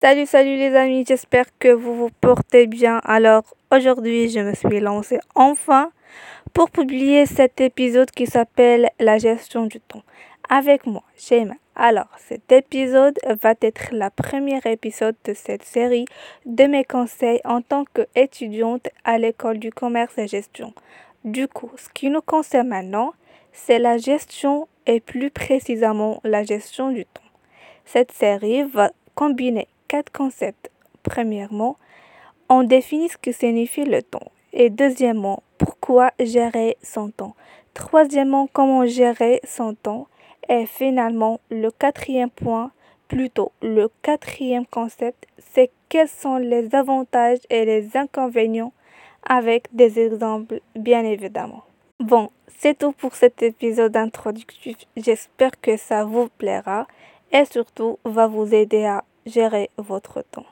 Salut, salut les amis, j'espère que vous vous portez bien. Alors aujourd'hui, je me suis lancée enfin pour publier cet épisode qui s'appelle La gestion du temps. Avec moi, Shema. Alors, cet épisode va être la première épisode de cette série de mes conseils en tant qu'étudiante à l'école du commerce et gestion. Du coup, ce qui nous concerne maintenant, c'est la gestion et plus précisément la gestion du temps. Cette série va combiner quatre concepts. Premièrement, on définit ce que signifie le temps. Et deuxièmement, pourquoi gérer son temps. Troisièmement, comment gérer son temps. Et finalement, le quatrième point, plutôt le quatrième concept, c'est quels sont les avantages et les inconvénients avec des exemples, bien évidemment. Bon, c'est tout pour cet épisode introductif. J'espère que ça vous plaira et surtout va vous aider à gérer votre temps.